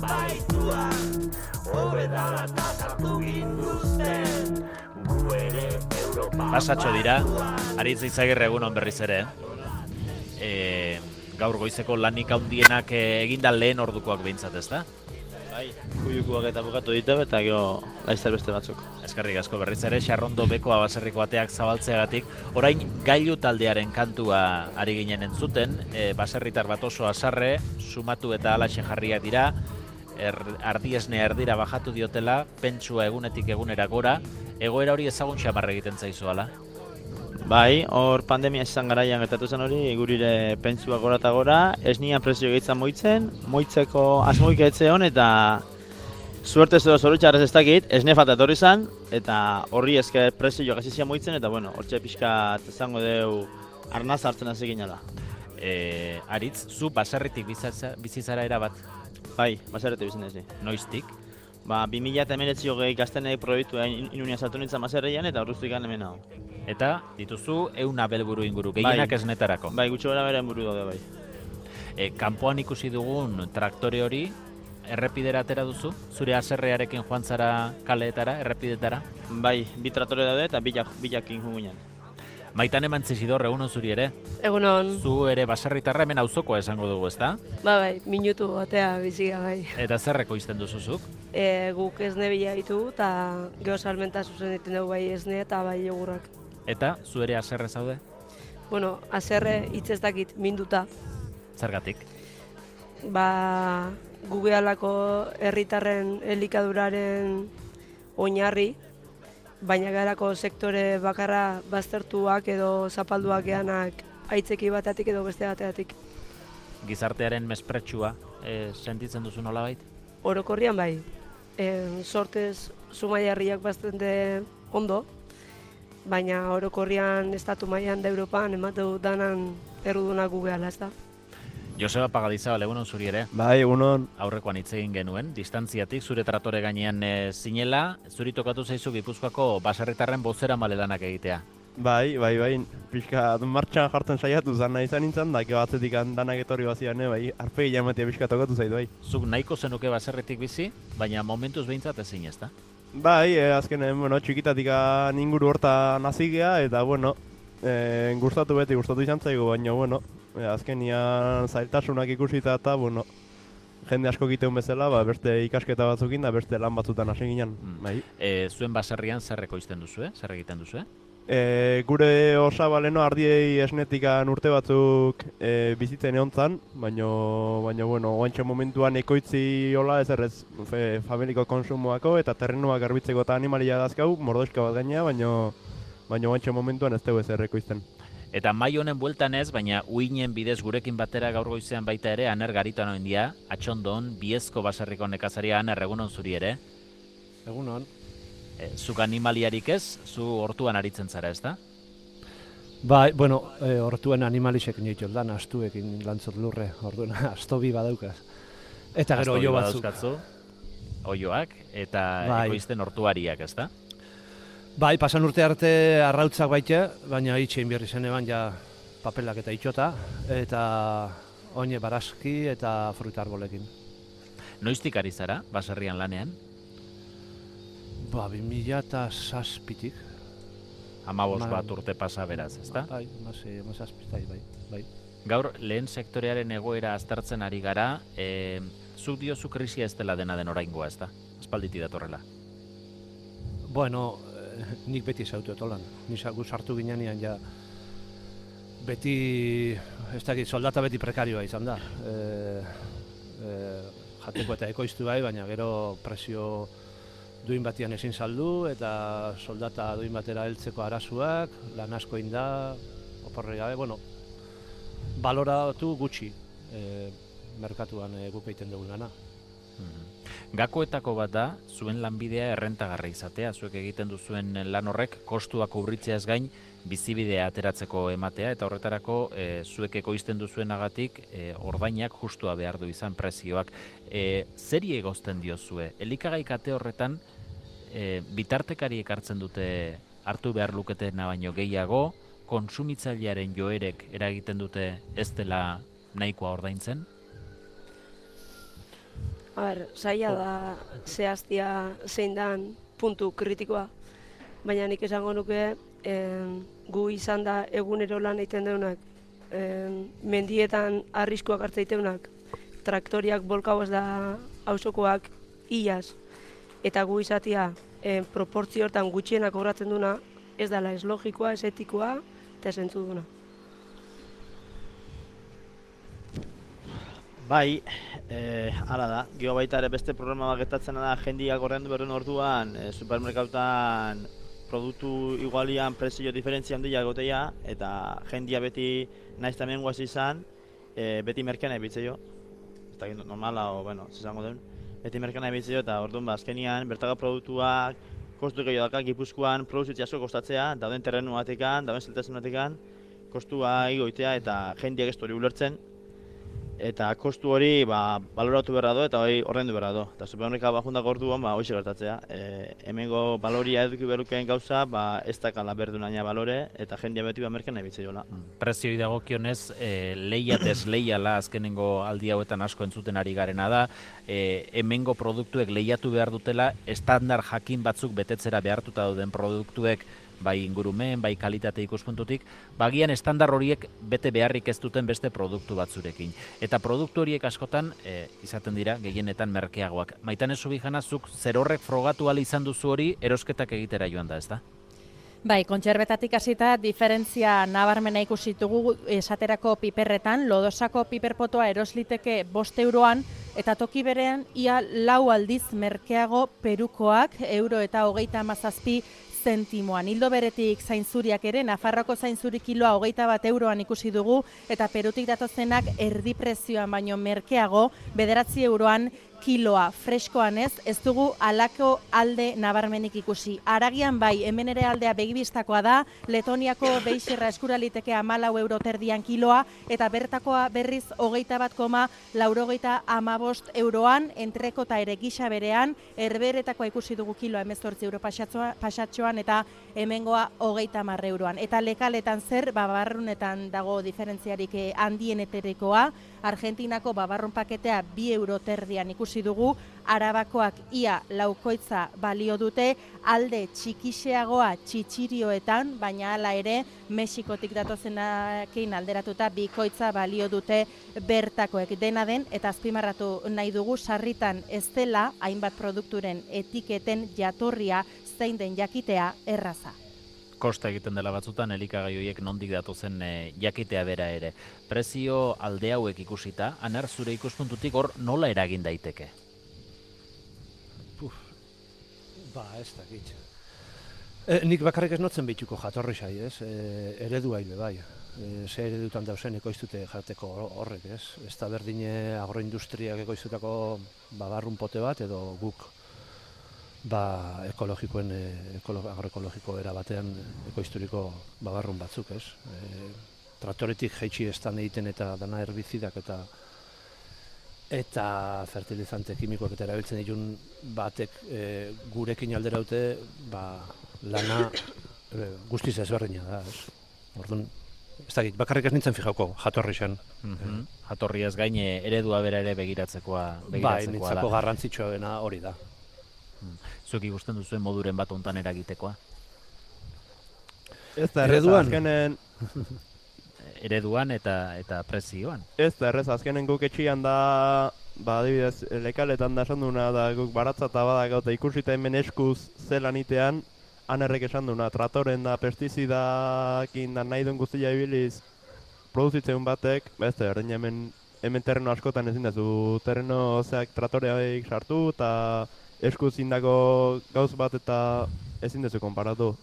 baituan Hobedala eta sartu ginduzten Gu ere Europa Pasatxo dira, aritz izagirre egun berriz ere. E, gaur goizeko lanik handienak e, eginda lehen ordukoak behintzat, ez da? Bai, kuiukuak eta bukatu ditu eta gero laizzer beste batzuk. Eskerrik asko berriz ere, Xarrondo beko abaserriko ateak zabaltzeagatik. Orain, gailu taldearen kantua ari ginen entzuten, e, baserritar bat oso azarre, sumatu eta alaxe jarriak dira, er, ardiesne erdira bajatu diotela, pentsua egunetik egunera gora, egoera hori ezagun xamarra egiten zaizu. Bai, hor pandemia izan garaian gertatu zen hori, gurire pentsua gora eta gora, ez nian presio gehitzen moitzen, moitzeko asmoik etze hon eta suerte zero zoritxarrez ez dakit, ez nefat etorri zen, eta horri esker presio gazizia moitzen, eta bueno, hortxe pixka izango deu arnaz hartzen hasi ginela. E, aritz, zu baserritik bizizara erabat, Bai, baserrete bizin ez noiztik? Ba, 2000 eta emeletzi hogei gaztenek proiektua in, inunia sartu nintzen baserreian eta horreztu ikan hemen hau. Eta dituzu euna belburu inguru, gehienak Bai. esnetarako. Bai, gutxo gara beren buru daude bai. E, kanpoan ikusi dugun traktore hori, errepidera atera duzu? Zure aserrearekin joan zara kaleetara, errepidetara? Bai, bi tratore daude eta bilak, bilakin jungunean. Maitan eman zizidor egunon zuri ere, Egunon, zu ere baserritarra hemen auzokoa esango dugu, ezta? ba bai, minutu batea biziga bai. Eta zerreko izten duzuzuk? E, guk esne bila ditu eta geho salmenta zuzen egiten dugu bai esne eta bai jogurrak. Eta zu ere aserre zaude? Bueno, azerre hitz ez dakit minduta, Zergatik? ba gu gehalako herritarren elikaduraren oinarri, baina gehalako sektore bakarra baztertuak edo zapalduak geanak aitzeki bateatik edo beste bateatik. Gizartearen mespretsua e, sentitzen duzu nolabait? Orokorrian bai, e, sortez Zumaiarriak bastante ondo, baina orokorrian estatu mailan da Europan ematu danan errudunak gu gehala, ez da? Joseba Pagadizabal, egunon zuri ere, Bai, egunon, aurrekoan hitz egin genuen, distantziatik zure tratore gainean e, zinela, zuri tokatu zaizu Gipuzkoako baserritarren bozera malelanak egitea. bai, bai, bai, pixka martxan jartzen saiatu zan nahi izan nintzen, da gero atzetik danak etorri bazian, eh, bai, arpegi jamatea pixka tokatu zaitu, bai. Zuk nahiko zenuke baserritik bizi, baina momentuz behintzat ezin ezta? Bai, eh, azkenen, bueno, txikitatik inguru hortan hasi gea, eta, bueno, eh, gustatu beti, gustatu izan zaigu, baina, bueno, eh, azkenian zailtasunak ikusita eta, bueno, jende asko egiteun bezala, ba, beste ikasketa batzukin da beste lan batzutan hasi ginen, Mm. bai. E, zuen baserrian zer ekoizten duzu, zer egiten duzu? E, gure osabaleno ardiei esnetikan urte batzuk e, bizitzen egon zan, baino, baino, bueno, oantxe momentuan ekoitzi hola ez errez fe, familiko konsumoako eta terrenuak garbitzeko eta animalia dazkau, mordoizka bat gaina, baino, baino oantxe momentuan ez dugu ez errekoizten. Eta mai honen bueltan ez, baina uinen bidez gurekin batera gaur goizean baita ere, aner garitan oindia, atxondon, biezko baserriko nekazaria aner egunon zuri ere. Egunon. E, zuk animaliarik ez, zu hortuan aritzen zara, ez da? Bai, bueno, e, hortuen animalisek nitu dan, astuekin lantzot lurre, orduan astobi badaukaz. Eta gero oio batzuk. Oioak, eta Bai. ekoizten hortuariak, ez da? Bai, pasan urte arte arrautzak baite, baina itxein berri zen eban ja papelak eta itxota, eta oine baraski eta fruta arbolekin. Noiztik ari zara, baserrian lanean? Ba, 2000 eta zazpitik. Amabos Ma- bat urte pasa beraz, ez da? Bai, masi, mazazpitai, bai, bai. Gaur, lehen sektorearen egoera aztertzen ari gara, e, zuk diozu krisia ez dela dena den oraingoa, ez da? Aspalditi datorrela. Bueno, eh, nik beti zautu etolan. Ni sartu ginean ja beti, ez dakit, soldata beti prekarioa izan da. E, e, jateko eta ekoiztu bai, baina gero presio duin batian ezin saldu eta soldata duin batera heltzeko arazoak, lan asko inda, oporre gabe, bueno, baloratu gutxi e, merkatuan e, guk egiten dugun gana. Mhm. Gakoetako bat da, zuen lanbidea errentagarra izatea, zuek egiten duzuen lan horrek kostuak urritzeaz gain bizibidea ateratzeko ematea eta horretarako e, zuek ekoizten duzuenagatik e, ordainak justua behar du izan prezioak. E, zeri egozten diozue? Elikagai kate horretan e, bitartekari ekartzen dute hartu behar luketena baino gehiago, konsumitzailearen joerek eragiten dute ez dela nahikoa ordaintzen? A ber, zaila da zehaztia zein dan puntu kritikoa, baina nik esango nuke em, gu izan da egunero lan egiten deunak, em, mendietan arriskuak hartzeiteunak, traktoriak bolkau ez da hausokoak iaz, eta gu izatia em, proportzio hortan gutxienak kobratzen duna, ez dela ez logikoa, ez etikoa, eta ez duna. Bai, eh, hala da. Gio baita ere beste programa bat gertatzen da jendiak ordendu berren orduan eh, supermerkautan produktu igualian prezio diferentzia handia goteia eta jendia beti naiz tamen guaz izan eh, beti merkean ebitzeo. Ez da normala o bueno, izango den. Beti merkean ebitzeo eta orduan ba azkenian bertaga produktuak kostu gehiago daka Gipuzkoan produzitzea asko kostatzea, dauden terrenu batekan, dauden zeltasun batekan, kostua igoitea eta jendiak ez hori ulertzen, eta kostu hori ba, baloratu berra do eta hori horrendu berra do. Eta supermerka bajundak orduan ba, hoxe gertatzea. E, hemengo baloria eduki berukeen gauza ba, ez dakala berdunaina balore eta jendia beti merken nahi bitzaiola. Prezioi dagokionez, e, lehiatez lehiala azkenengo aldi hauetan asko entzuten ari garena da, e, hemengo produktuek lehiatu behar dutela, estandar jakin batzuk betetzera behartuta dauden produktuek bai ingurumen, bai kalitate ikuspuntutik, bagian estandar horiek bete beharrik ez duten beste produktu batzurekin. Eta produktu horiek askotan, e, izaten dira, gehienetan merkeagoak. Maitan ez zuk zer horrek frogatu ala izan duzu hori, erosketak egitera joan da, ez da? Bai, kontserbetatik hasita diferentzia nabarmena ikusi dugu esaterako piperretan, lodosako piperpotoa erosliteke bost euroan, eta toki berean ia lau aldiz merkeago perukoak euro eta hogeita amazazpi zentimoan. Hildo beretik zainzuriak ere, Nafarroko zainzuri kiloa hogeita bat euroan ikusi dugu, eta perutik datozenak erdi prezioan baino merkeago, bederatzi euroan kiloa freskoan ez, ez dugu alako alde nabarmenik ikusi. Aragian bai, hemen ere aldea begibistakoa da, Letoniako beixerra eskuraliteke amalau euro terdian kiloa, eta bertakoa berriz hogeita bat koma laurogeita amabost euroan, entreko eta ere gisa berean, erberetakoa ikusi dugu kiloa emezortzi euro pasatxoan, eta hemengoa hogeita marre euroan. Eta lekaletan zer, babarrunetan dago diferentziarik eh, handieneterekoa, Argentinako babarrun paketea bi euro terdian ikusi dugu, arabakoak ia laukoitza balio dute, alde txikixeagoa txitsirioetan, baina hala ere, Mexikotik datozenakein alderatuta bikoitza balio dute bertakoek. Dena den, eta azpimarratu nahi dugu, sarritan ez dela, hainbat produkturen etiketen jatorria zein den jakitea erraza kosta egiten dela batzutan elikagai horiek nondik datu zen eh, jakitea bera ere. Prezio alde hauek ikusita, anar zure ikuspuntutik hor nola eragin daiteke? Puf, ba, ez da gitz. E, nik bakarrik ez notzen bituko jatorri sai, ez? E, eredu haile bai. E, ze eredutan dauzen ekoiztute jateko horrek, ez? Ez da berdine agroindustriak ekoiztutako babarrun pote bat edo guk ba, ekologikoen e, agroekologiko era batean ekoizturiko babarrun batzuk, ez? E, traktoretik jaitsi estan egiten eta dana herbizidak eta eta fertilizante kimikoak eta erabiltzen ditun batek e, gurekin alderaute ba, lana e, guztiz ezberdina da, ez? Orduan, ez dakit, bakarrik ez nintzen fijauko, jatorri zen. Mm -hmm. Jatorri ez gaine eredua bera ere begiratzekoa, begiratzekoa bai, nintzako garrantzitsua hori da. Mm. Zuek ikusten duzuen moduren bat ontan eragitekoa? Ez da errez azkenen... Ereduan eta eta prezioan. Ez da errez azkenen guk etxian da... Ba, adibidez, lekaletan da esan duna da guk baratza eta badak gauta ikusita hemen eskuz zelan itean anerrek esan duna, tratoren da pestizidakin da nahi duen guztia ibiliz produzitzen batek, ba ez da, erdin hemen, hemen terreno askotan ezin duzu terreno zeak tratoreaik sartu eta esku zindako gauz bat eta ezin dezu konparatu.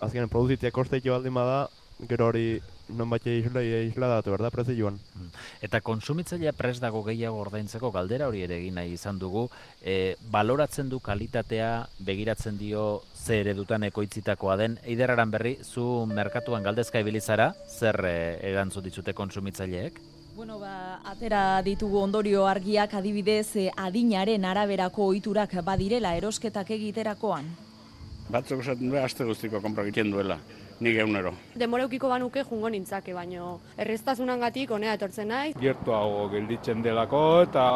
Azkenean produzitzea kosteitio baldin bada, gero hori non bat isla, isla datu, berda, prezioan. Eta konsumitzailea prest dago gehiago ordaintzeko galdera hori ere egin nahi izan dugu. E, baloratzen du kalitatea, begiratzen dio ze eredutan ekoitzitakoa den. Eiderraran berri, zu merkatuan galdezka ibilizara, zer e, erantzun ditzute konsumitzaileek? Bueno, ba, atera ditugu ondorio argiak adibidez eh, adinaren araberako ohiturak badirela erosketak egiterakoan. Batzuk esaten du aste guztiko konpra egiten duela, nik egunero. Demora eukiko banuke jungo nintzake, baino erreztasunangatik honea etortzen naiz. Gertuago gelditzen delako eta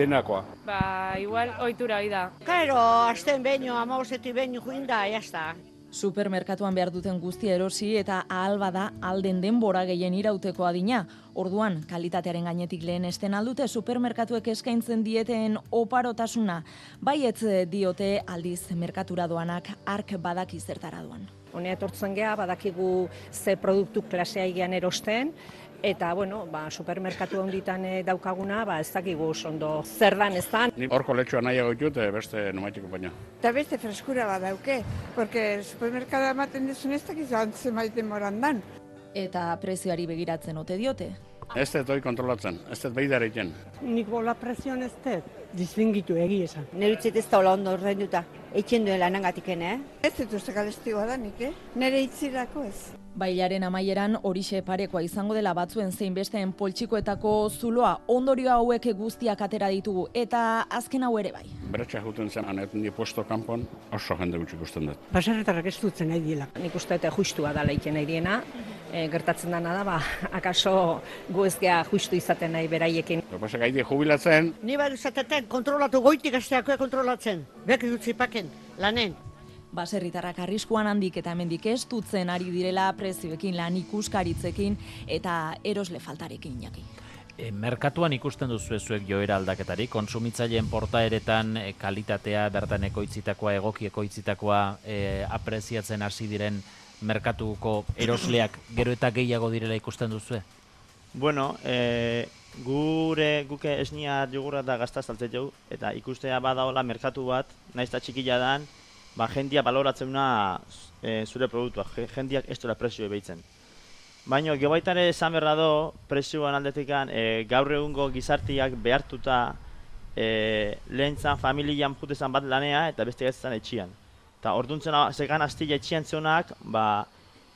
denakoa. Ba, igual ohitura hori da. Claro, asten beño, amabosetik beño juinda, jazta. Supermerkatuan behar duten guztia erosi eta ahal bada alden denbora gehien irauteko adina. Orduan, kalitatearen gainetik lehen esten aldute supermerkatuek eskaintzen dieten oparotasuna. Baietz diote aldiz merkatura doanak ark badaki zertara doan. Honea etortzen geha, badakigu ze produktu klasea egian erosten, eta, bueno, ba, supermerkatu honditan eh, daukaguna, ba, ez dakigu ondo zer dan ez dan. Ni horko letxua nahiago ditut, eh, beste nomaitiko baina. Eta beste freskura badauke, porque supermerkada ematen dizun ez dakizu antzen maiten moran dan. Eta prezioari begiratzen ote diote. Ez dut hori kontrolatzen, ez dut behidara egiten. Nik bola presioan ez dut, distingitu egi esan. Nire utzit ez da hola ondo ordainduta. Eitzen duen lanangatik eh? Ez dut uste galestikoa da nik, eh? Nire itzirako ez. Bailaren amaieran horixe parekoa izango dela batzuen zein besteen poltsikoetako zuloa ondorio hauek guztiak atera ditugu eta azken hau ere bai. Beratxa juten zen, anetan di puesto kanpon oso jende gutxik usten dut. Baserretarrak ez dutzen nahi diela. Nik uste dute justua da leiken nahi diena, e, gertatzen dana da, ba, akaso gu ez geha justu izaten nahi beraiekin. Pasa gaiti jubilatzen. Ni bai izateten kontrolatu goitik asteakoa kontrolatzen. Bek dutzi paken, lanen. Baserritarrak arriskuan handik eta hemendik ez dutzen ari direla prezioekin lan ikuskaritzekin eta erosle faltarekin inaki. E, merkatuan ikusten duzu zuek joera aldaketarik, konsumitzaileen portaeretan e, kalitatea, bertan ekoitzitakoa, egoki ekoitzitakoa e, apreziatzen hasi diren merkatuko erosleak gero eta gehiago direla ikusten duzue? Bueno, e, gure guke esnia jogurra da gazta saltzen jau, eta ikustea badaola merkatu bat, naiz eta txikila dan, ba, jendia baloratzen e, zure produktua, jendiak ez dira prezio ebeitzen. Baina, gebaitare esan berra do, prezioan aldetikan, e, gaur egungo gizartiak behartuta e, lehentzan familian jutezan bat lanea eta beste gaitzen etxian. Eta orduntzen zekan astila etxian zionak, ba,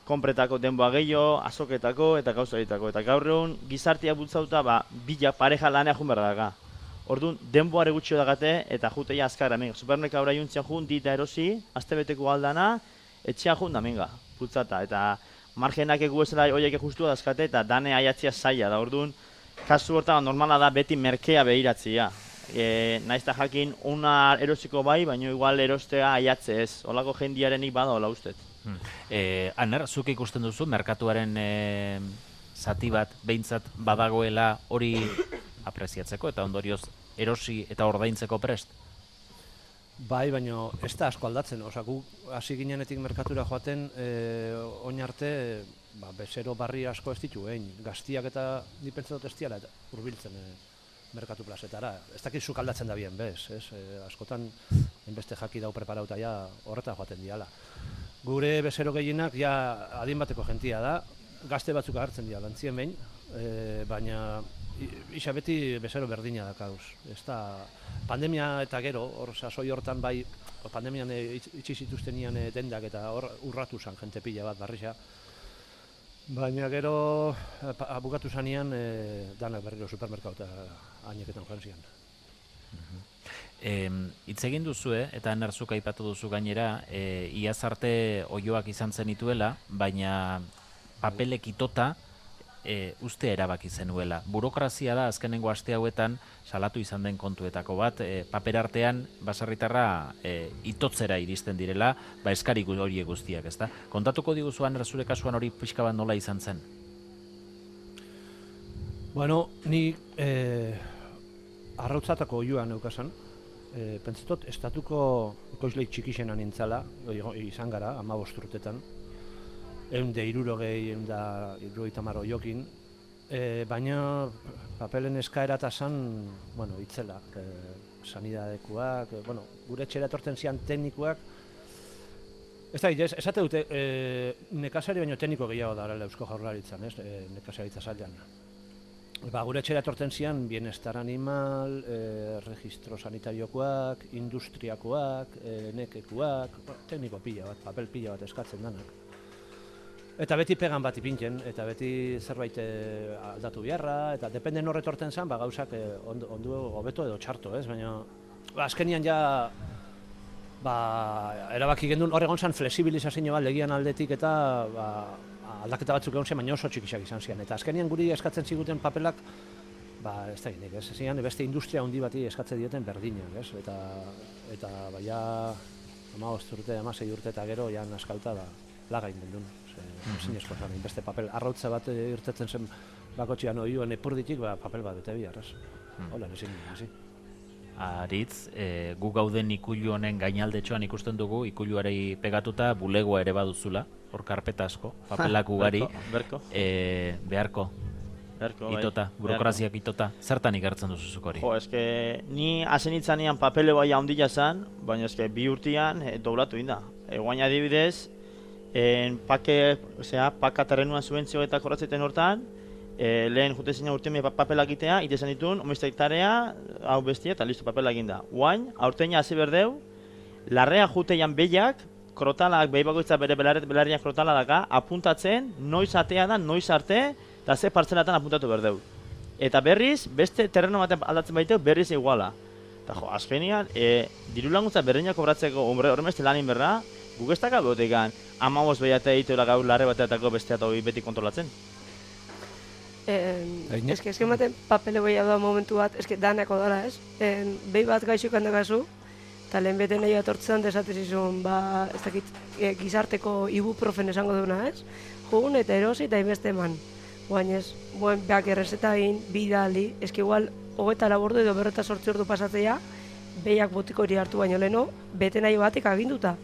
konpretako denboa gehiago, azoketako eta gauza ditako. Eta gaur egun gizartia bultzauta, ba, bila pareja lanea jun daga. Orduan, denboare gutxio dagate eta juteia azkarra menga. Supermerka hori juntzian jun, dita erosi, astebeteko aldana, etxea jun da menga, bultzata. Eta margenak egu esela horiek justua dazkate eta dane aiatzia zaila da. Orduan, kasu hortan normala da beti merkea behiratzia. E, naiz eta jakin una erosiko bai, baina igual erostea aiatze ez. Olako jendiarenik bada hola ustet. Hmm. E, Aner, zuk ikusten duzu, merkatuaren e, zati bat, behintzat badagoela hori apreziatzeko eta ondorioz erosi eta ordaintzeko prest? Bai, baina ez da asko aldatzen. Osa, gu hasi ginenetik merkatura joaten, e, oin arte, ba, bezero barri asko ez ditu, egin. Gaztiak eta nipentzen dut ez diala, eta urbiltzen e, merkatu plazetara. Ez dakit zuk aldatzen da bien, bez, ez? E, askotan, enbeste jaki dau preparauta ja horreta joaten diala. Gure bezero gehienak ja adin bateko jentia da, gazte batzuk hartzen dira, lantzien behin, e, baina isa beti bezero berdina da kauz. Ez da, pandemia eta gero, hor sasoi hortan bai, pandemian e, itxi zituzten nian e, dendak eta hor urratu zan jente pila bat barrixa. Baina gero, bukatu zanean, e, danak berriro supermerkau eta haineketan joan zian. E, hitz egin duzu, eta nerzuk aipatu duzu gainera, e, iaz arte oioak izan zenituela, baina papelek itota e, uste erabaki zenuela. Burokrazia da azkenengo aste hauetan salatu izan den kontuetako bat, e, paper artean baserritarra e, itotzera iristen direla, ba eskarik hori guztiak, ezta? Kontatuko diguzuan zure kasuan hori pixka bat nola izan zen? Bueno, ni eh, arrautzatako oioan neukasan, e, pentsatot estatuko ekoizleik txikixena nintzala, izan gara, ama bosturtetan, egun de irurogei, egun da irurogei tamaro jokin, e, baina papelen eskaera eta zan, bueno, itzela, e, sanidadekuak, e, bueno, gure etxera etortzen zian teknikoak, Ez da, ez, esate dute, e, nekazari baino tekniko gehiago da eusko jaurlaritzan, ez, e, nekazaritza zailan. Ba, gure etxera etortzen zian, bienestar animal, e, registro sanitariokoak, industriakoak, e, nekekuak, tekniko pila bat, papel pila bat eskatzen danak. Eta beti pegan bat ipintzen, eta beti zerbait e, aldatu biharra, eta depende norre etortzen zen, ba, gauzak e, ondu hobeto edo txarto, ez? Baina, ba, azkenian ja ba, erabaki gendun hor egon zen flexibilizazio bat legian aldetik eta ba, aldaketa batzuk egon zen, baina oso txikisak izan zian. Eta azkenean guri eskatzen ziguten papelak, ba, ez da gindik, ez zian, beste industria handi bati eskatzen dioten berdinak, ez? Eta, eta baia, ama urte, ama urte eta gero, jan askalta, ba, lagain gendun. Zin esko zan, beste papel, arrautza bat irtetzen zen bakotxean oioen epurditik, ba, papel bat bete bihar, ez? Hmm. Hola, nezin, nezin aritz, e, gu gauden ikulu honen gainaldetxoan ikusten dugu, ikuluarei pegatuta bulegoa ere baduzula, hor karpeta asko, papelak ugari. berko, E, beharko. Berko, bai. Itota, burokraziak itota. Zertan ikertzen duzu zuk hori? Jo, eske, ni hasen itzanean papele bai handia zen, baina eske, bi urtean e, doblatu inda. E, guain adibidez, en pake, osea, paka terrenuan zuentzio eta korratzeten hortan, e, lehen jute zina urte papela egitea, ite zen ditun, hektarea, hau bestia, eta listo papela eginda. Guain, aurteina hasi berdeu, larrea juteian behiak, krotalak, behi bagoitza bere belarret, belarriak krotala daka, apuntatzen, noiz atea da, noiz arte, eta ze partzelatan apuntatu berdeu. Eta berriz, beste terreno batean aldatzen baiteu, berriz iguala. Eta jo, azkenian, e, diru laguntza berreinak kobratzeko, hombre, horren beste lanin berra, guk ez daka behotekan, amaboz behiatea egitela gau larre bateatako beste eta beti kontrolatzen. Eh, eske eske maten papele boia da momentu bat, eske danako dara, ez? En behi bat gaixo kan dagazu, ta lehen bete nahi atortzen desatezizun, ba, ez dakit, e, gizarteko ibuprofen esango duna, ez? Jugun eta erosi eta inbeste eman. Guain ez, buen beak errezeta egin, bidali, eske igual, hogeta labordu edo berreta sortzi ordu pasatzea, behiak botiko hori hartu baino leno, bete nahi batek aginduta.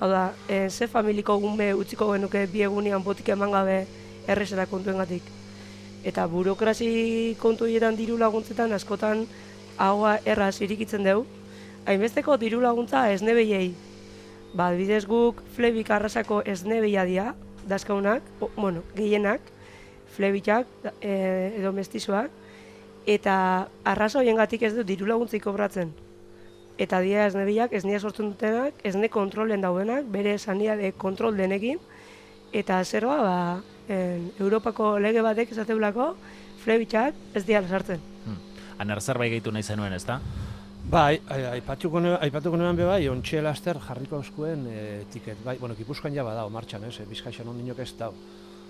Hau da, e, ze familiko gume utziko genuke biegunean botik eman gabe errezeta kontuengatik eta burokrasi kontu hietan diru laguntzetan askotan haua erraz irikitzen dugu. Hainbesteko diru laguntza esnebeiei. Ba, bidez guk flebik arrasako esnebeia dia, dazkaunak, bueno, gehienak, flebikak e, edo mestizoak, eta arrasa horien gatik ez du diru laguntzik kobratzen. Eta dia esnebeiak, esnia sortzen dutenak, esne kontrolen daudenak, bere de kontrol denekin, eta zerroa, ba, en, Europako lege batek esateulako flebitxak ez diala sartzen. Hmm. Anar zerbait gehitu nahi zenuen, ez da? Bai, aipatuko aipatuko nuen be bai, ontxe laster jarriko euskuen e, tiket. Bai, bueno, Gipuzkoan ja bada martxan, ez? Bizkaixan ondinok ez da.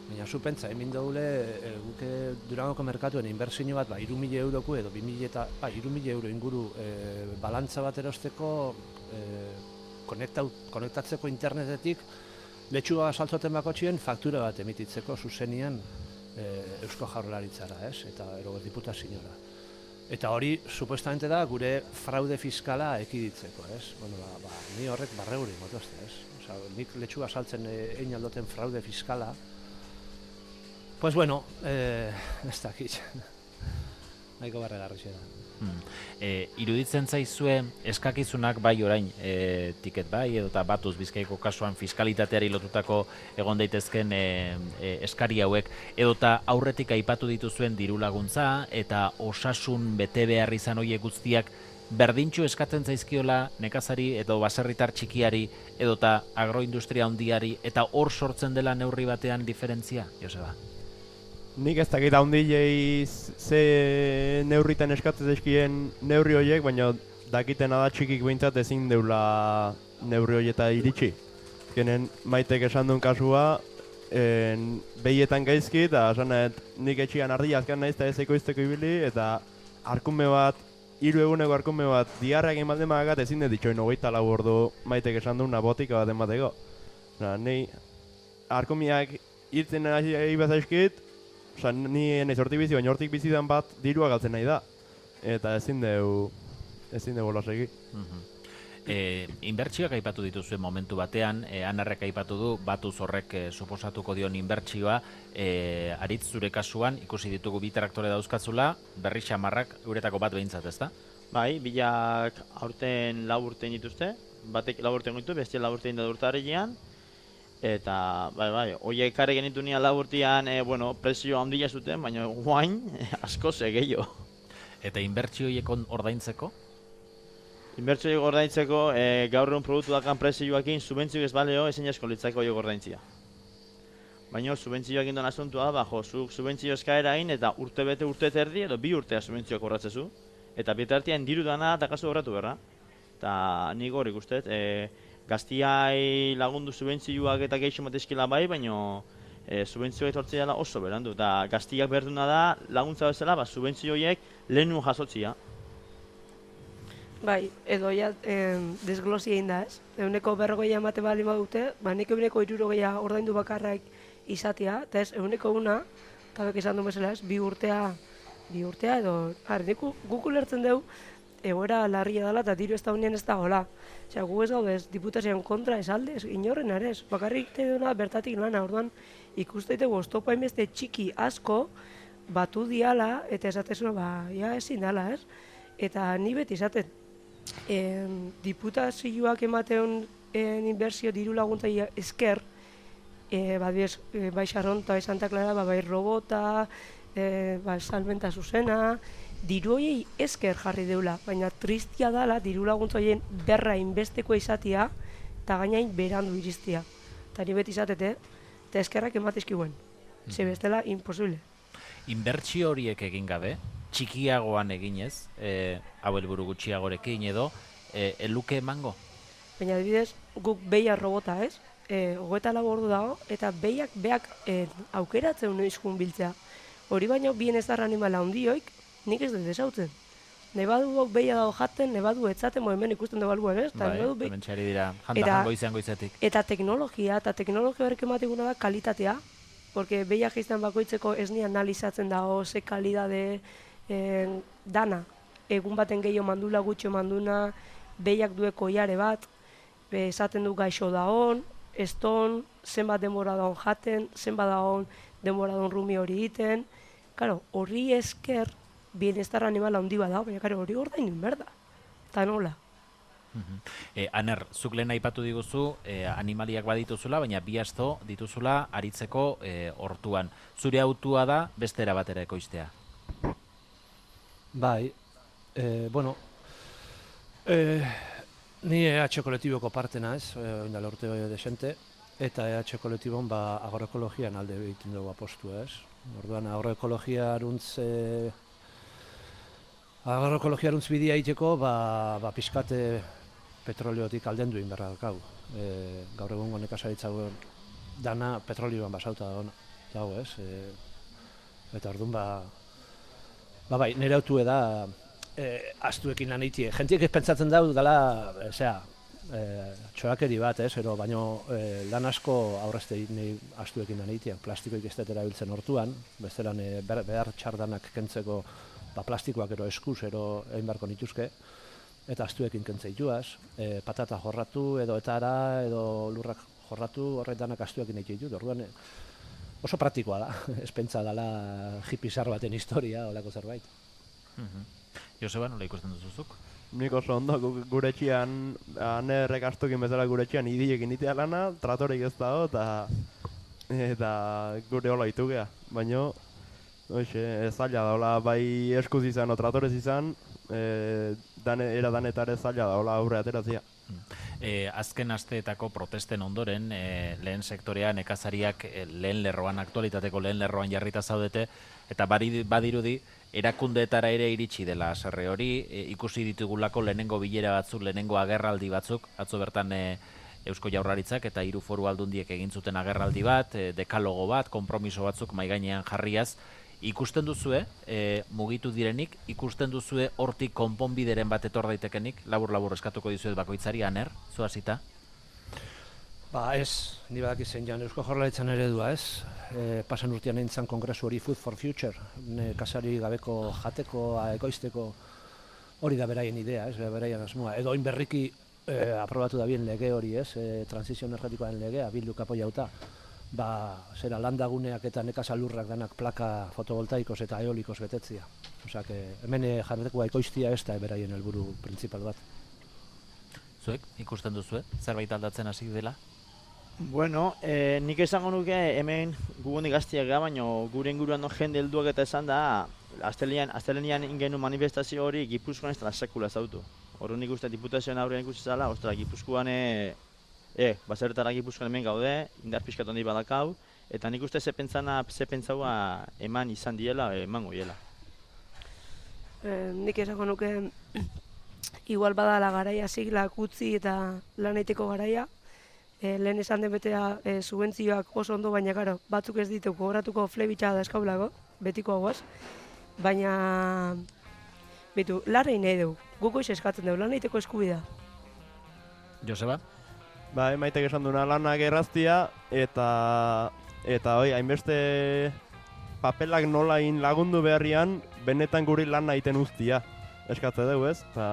Baina zu hemen daule e, guke Durangoko merkatuen inbertsio bat, ba 3000 euroko edo 2000 eta ba 3000 euro inguru e, balantza bat erosteko e, konektatzeko internetetik letxua saltzoten bakotxien faktura bat emititzeko zuzenian e, Eusko Jaurlaritzara, ez? Eta ero diputazioa. Eta hori, supuestamente da, gure fraude fiskala ekiditzeko, ez? Bueno, ba, ba, ni horrek barreuri motozte, ez? Osa, nik letxua saltzen egin eh, aldoten fraude fiskala, pues bueno, eh, ez dakit. Naiko barregarri da. Hmm. E, iruditzen zaizue eskakizunak bai orain e, tiket bai edo eta batuz bizkaiko kasuan fiskalitateari lotutako egon daitezken e, e, eskari hauek edo eta aurretik aipatu dituzuen diru laguntza eta osasun bete behar izan hoiek guztiak berdintxu eskatzen zaizkiola nekazari edo baserritar txikiari edo eta agroindustria handiari eta hor sortzen dela neurri batean diferentzia, Joseba? Nik ez dakit handilei ze neurritan eskatzen zaizkien neurri horiek, baina dakiten da txikik behintzat ezin deula neurri horieta iritsi. Genen maitek esan duen kasua, en, behietan gaizki, eta esan nik etxian ardi azkan nahiz eta ez ekoizteko ibili, eta arkume bat, hiru eguneko arkume bat, diarra egin bat demagat ezin dut ditxoin hogeita lau ordu maitek esan duen botika bat emateko. Na, ni arkumiak irtzen nahi bazaizkit, Osa, ni nahi sortik bizi, baina hortik bizidan bat dirua galtzen nahi da. Eta ezin dugu, ezin dugu lasegi. Mm E, inbertsioak aipatu dituzuen momentu batean, e, anarrek aipatu du, batu zorrek e, suposatuko dion inbertsioa, e, aritz zure kasuan, ikusi ditugu bi traktore dauzkatzula, berri xamarrak uretako bat behintzat, ezta? Bai, bilak aurten lau urte dituzte, batek lau urte ditu, bestia lau urte da urtarrilean, eta, bai, bai, horiek ekarri genitu nian lau urtean, e, bueno, presio handia zuten, baina guain, asko ze gehiago. Eta inbertsio horiek on- ordaintzeko? Inbertsio horiek ordaintzeko, e, gaur egun produktu dakan prezioakin, subentzio ez baleo, ezin asko litzako horiek ordaintzia. Baina subentzioak indon asuntua, ba, jo, zuk subentzio eskaera egin eta urte bete urte terdi edo bi urtea subentzioak horratzezu. Eta bitartean diru dana eta kasu horretu berra. Eta nik hor ikustet, e, gaztiai lagundu subentzioak eta geixo matezkila bai, baina e, subentzioak etortzea dela oso berandu. Eta gaztiak berduna da laguntza bezala, ba, subentzio horiek lehenu jasotzia. Bai, edo ja eh, desglosi egin da, ez? Euneko berrogeia emate bali badute, ba nik euneko irurogeia ordaindu bakarrak izatea, eta ez, euneko una, eta bek esan du bezala, ez, bi urtea, bi urtea edo, har, nik gu- guk ulertzen dugu, egoera larria dela eta diru ez da unien ez da hola. Osea, gu ez gaude ez diputazioan kontra ez alde, inorren ere ez. Bakarrik te bertatik lana, orduan ikusteiteko oztopo hainbeste txiki asko batu diala eta esatezuna, ba, ja ezin dala, ez? Eta ni beti izaten, em, diputazioak emateon en inbertsio diru laguntzai esker, e, badibidez, e, bai Xarronta, bai Santa Clara, ba, bai robota, e, ba, salmenta zuzena, diru horiei esker jarri deula, baina tristia dala diru laguntza horien berra inbesteko izatia, eta gainain berandu iristia. Eta ni beti izatete, eta eskerrak ematizkiguen. Ze bestela, imposible. Inbertsio horiek egin gabe, txikiagoan eginez, e, hau helburu gutxiagorekin edo, e, eluke emango? Baina adibidez, guk beia robota, ez? E, Ogoeta lau ordu dago, eta behiak beak e, aukeratzen noizkun biltzea. Hori baino bienestar animala handioik, nik ez dut desautzen. Ne badu gok behia dago jaten, ne badu etzaten, mo hemen ikusten dugu albuan, ez? Bai, badu be- hemen txari dira, janta Eta- jango. Eta teknologia, eta teknologia horrek emateguna da kalitatea, porque beia geizten bakoitzeko ez ni analizatzen dago, ze kalidade eh, dana. Egun baten gehiago mandula gutxo manduna, behiak dueko jare bat, esaten du gaixo da hon, eston, zenbat denbora da hon jaten, zenbat da hon denbora da hon rumi hori egiten. Claro, horri esker, bienestar animal handi bat dago, baina claro, hori ordaindu behar da. Ta nola? Mhm. E, aner, zuk lehen aipatu diguzu, e, animaliak badituzula, baina bi asto dituzula aritzeko e, hortuan. Zure autua da bestera batera ekoiztea. Bai, e, bueno, e, ni EH kolektiboko parte naiz, e, oin dela urte desente, eta EH kolektibon ba, agroekologian alde egiten dugu apostu ez. Orduan agroekologia aruntz, e, agroekologia aruntz bidea egiteko, ba, ba pixkate petroliotik aldendu egin beharra dakau. E, gaur egungo nekazaritza dana petrolioan basauta dago, dago ez. E, eta orduan ba, Ba bai, nire autu da e, astuekin lan eitie. Jentiek ez pentsatzen dau dela, osea, e, txorakeri bat, ez, ero, baino e, lan asko aurrezte ni astuekin lan eitie. Plastikoik ez dut erabiltzen hortuan, behar, behar txardanak kentzeko ba, plastikoak ero eskuz, ero egin barko nituzke, eta astuekin kentze dituaz, e, patata jorratu, edo etara, edo lurrak jorratu, horret danak astuekin egin ditut, orduan, e, oso praktikoa da, ez pentsa dela hipisar baten historia, olako zerbait. Mhm. Joseba, nola ikusten duzuzuk? Nik oso ondo, gu- gure etxean, anerrek astukin bezala gure etxean idiekin itea lana, tratorik ez dago, eta eta gure hola itu gea. Baina, hoxe, zaila da, hola, bai eskuz izan, o tratorez izan, e, dane, era danetare zaila da, hola aurre aterazia. E, azken asteetako protesten ondoren, e, lehen sektorea nekazariak e, lehen lerroan, aktualitateko lehen lerroan jarrita zaudete, eta bari, badirudi, erakundeetara ere iritsi dela haserre hori, e, ikusi ditugulako lehenengo bilera batzuk, lehenengo agerraldi batzuk, atzo bertan e, Eusko Jaurlaritzak eta hiru foru aldundiek egin zuten agerraldi bat, e, dekalogo bat, konpromiso batzuk mai gainean jarriaz, ikusten duzue, e, mugitu direnik, ikusten duzue hortik konponbideren bat etor daitekenik, labur-labur eskatuko dizuet bakoitzari, aner, zuazita? Ba ez, ni badaki zein jan Eusko Jaurlaritzan eredua ez. E, pasan urtean nintzen kongresu hori Food for Future, ne kasari gabeko jateko, ekoizteko, hori da beraien idea, ez, beraien asmoa. Edo berriki e, aprobatu da bien lege hori ez, e, transizio energetikoaren legea, bilduk apoiauta. Ba, zera landaguneak eta nekazalurrak danak plaka fotovoltaikos eta eolikos betetzia. Que hemen eh, jarreteko ekoiztia ez da beraien helburu printzipal bat. Zuek, ikusten duzu, zerbait aldatzen hasi dela? Bueno, eh, nik esango nuke hemen gugunik gaztiak ga, baina gure inguruan no jende helduak eta esan da, astelenean, astelenian ingenu manifestazio hori Gipuzkoan ez da sekula zautu. Horren nik uste diputazioan aurrean ikusi zala, ostra, Gipuzkoan e, e, baserretara Gipuzkoan hemen gaude, indar pixkat handi badakau, eta nik uste ze pentsana, ze pentsaua eman izan diela, emango diela. E, nik esango nuke igual badala garaia siglak utzi eta lan egiteko garaia. E, lehen esan den betea e, subentzioak oso ondo, baina karo, batzuk ez ditu gogoratuko flebitxa da eskaulako, betiko aguaz. Baina, bitu, larrein nahi dugu, guko eskatzen dugu, lan egiteko eskubida. Joseba? Ba, emaitek esan duna lanak erraztia, eta, eta oi, hainbeste papelak nolain lagundu beharrian, benetan guri lan egiten uztia. Eskatze dugu ez, eta,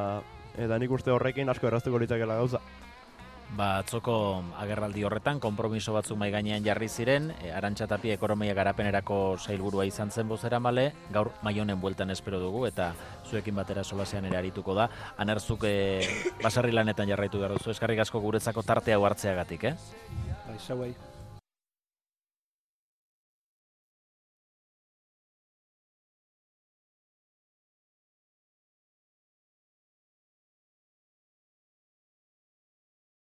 eta nik uste horrekin asko erraztuko litzakela gauza. Ba, atzoko agerraldi horretan, konpromiso batzuk mai gainean jarri ziren, e, Arantxa Tapia ekonomia garapenerako sailburua izan zen bozera male, gaur maionen bueltan espero dugu, eta zuekin batera solasean ere arituko da. Anerzuk e, basarri lanetan jarraitu behar duzu, eskarrik asko guretzako tartea hartzeagatik, eh? Bai.